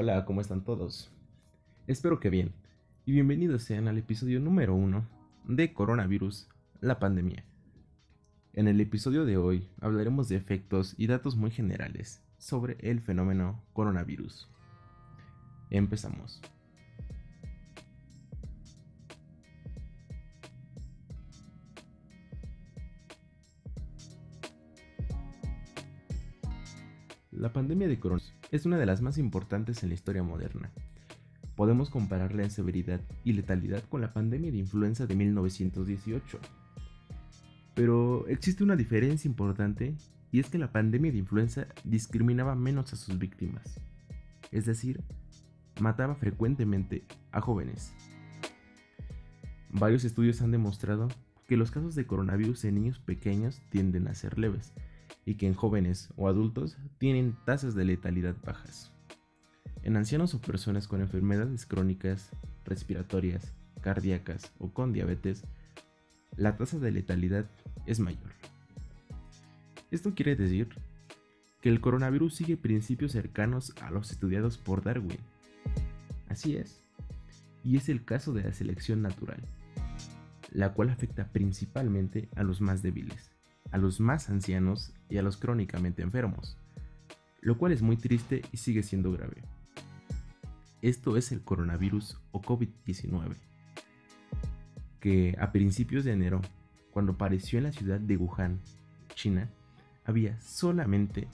Hola, ¿cómo están todos? Espero que bien, y bienvenidos sean al episodio número uno de Coronavirus, la pandemia. En el episodio de hoy hablaremos de efectos y datos muy generales sobre el fenómeno coronavirus. Empezamos. La pandemia de coronavirus es una de las más importantes en la historia moderna. Podemos compararla en severidad y letalidad con la pandemia de influenza de 1918. Pero existe una diferencia importante y es que la pandemia de influenza discriminaba menos a sus víctimas. Es decir, mataba frecuentemente a jóvenes. Varios estudios han demostrado que los casos de coronavirus en niños pequeños tienden a ser leves, y que en jóvenes o adultos tienen tasas de letalidad bajas. En ancianos o personas con enfermedades crónicas, respiratorias, cardíacas o con diabetes, la tasa de letalidad es mayor. Esto quiere decir que el coronavirus sigue principios cercanos a los estudiados por Darwin. Así es, y es el caso de la selección natural, la cual afecta principalmente a los más débiles a los más ancianos y a los crónicamente enfermos, lo cual es muy triste y sigue siendo grave. Esto es el coronavirus o COVID-19, que a principios de enero, cuando apareció en la ciudad de Wuhan, China, había solamente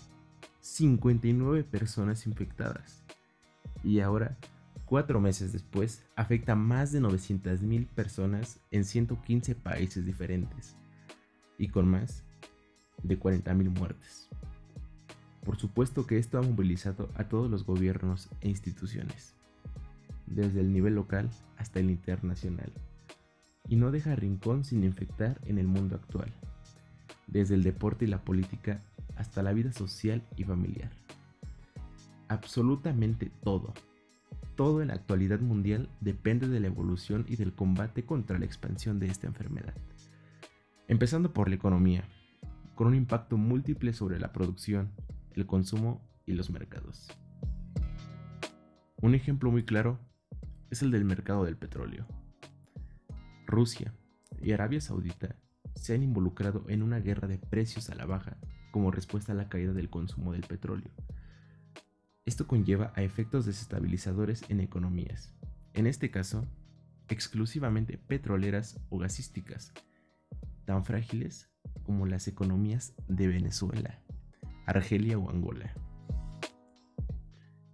59 personas infectadas. Y ahora, cuatro meses después, afecta a más de 900.000 personas en 115 países diferentes y con más de 40.000 muertes. Por supuesto que esto ha movilizado a todos los gobiernos e instituciones, desde el nivel local hasta el internacional, y no deja rincón sin infectar en el mundo actual, desde el deporte y la política hasta la vida social y familiar. Absolutamente todo, todo en la actualidad mundial depende de la evolución y del combate contra la expansión de esta enfermedad. Empezando por la economía, con un impacto múltiple sobre la producción, el consumo y los mercados. Un ejemplo muy claro es el del mercado del petróleo. Rusia y Arabia Saudita se han involucrado en una guerra de precios a la baja como respuesta a la caída del consumo del petróleo. Esto conlleva a efectos desestabilizadores en economías, en este caso, exclusivamente petroleras o gasísticas, tan frágiles como las economías de Venezuela, Argelia o Angola.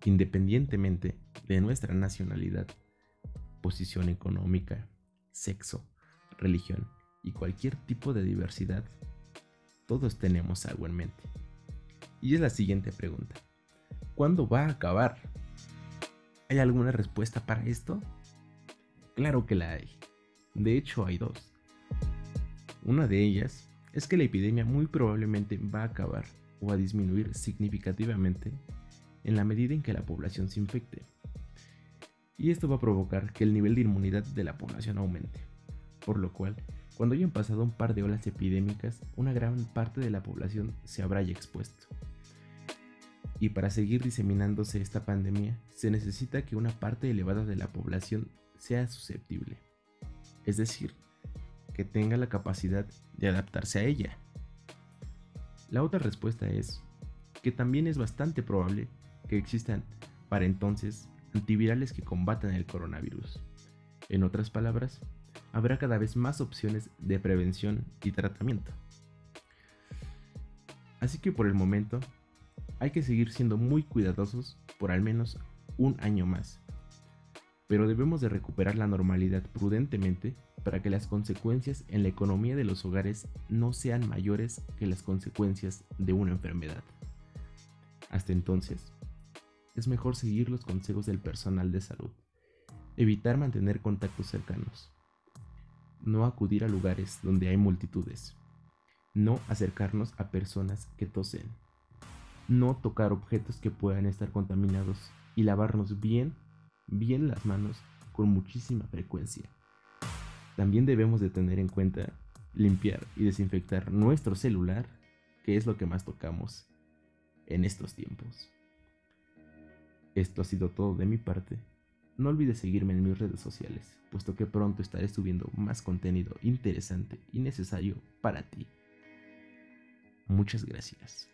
Independientemente de nuestra nacionalidad, posición económica, sexo, religión y cualquier tipo de diversidad, todos tenemos algo en mente. Y es la siguiente pregunta. ¿Cuándo va a acabar? ¿Hay alguna respuesta para esto? Claro que la hay. De hecho, hay dos. Una de ellas es que la epidemia muy probablemente va a acabar o a disminuir significativamente en la medida en que la población se infecte. Y esto va a provocar que el nivel de inmunidad de la población aumente, por lo cual, cuando hayan pasado un par de olas epidémicas, una gran parte de la población se habrá ya expuesto. Y para seguir diseminándose esta pandemia, se necesita que una parte elevada de la población sea susceptible. Es decir, que tenga la capacidad de adaptarse a ella. La otra respuesta es que también es bastante probable que existan para entonces antivirales que combatan el coronavirus. En otras palabras, habrá cada vez más opciones de prevención y tratamiento. Así que por el momento, hay que seguir siendo muy cuidadosos por al menos un año más. Pero debemos de recuperar la normalidad prudentemente para que las consecuencias en la economía de los hogares no sean mayores que las consecuencias de una enfermedad. Hasta entonces, es mejor seguir los consejos del personal de salud, evitar mantener contactos cercanos, no acudir a lugares donde hay multitudes, no acercarnos a personas que tosen, no tocar objetos que puedan estar contaminados y lavarnos bien, bien las manos con muchísima frecuencia. También debemos de tener en cuenta limpiar y desinfectar nuestro celular, que es lo que más tocamos en estos tiempos. Esto ha sido todo de mi parte. No olvides seguirme en mis redes sociales, puesto que pronto estaré subiendo más contenido interesante y necesario para ti. Muchas gracias.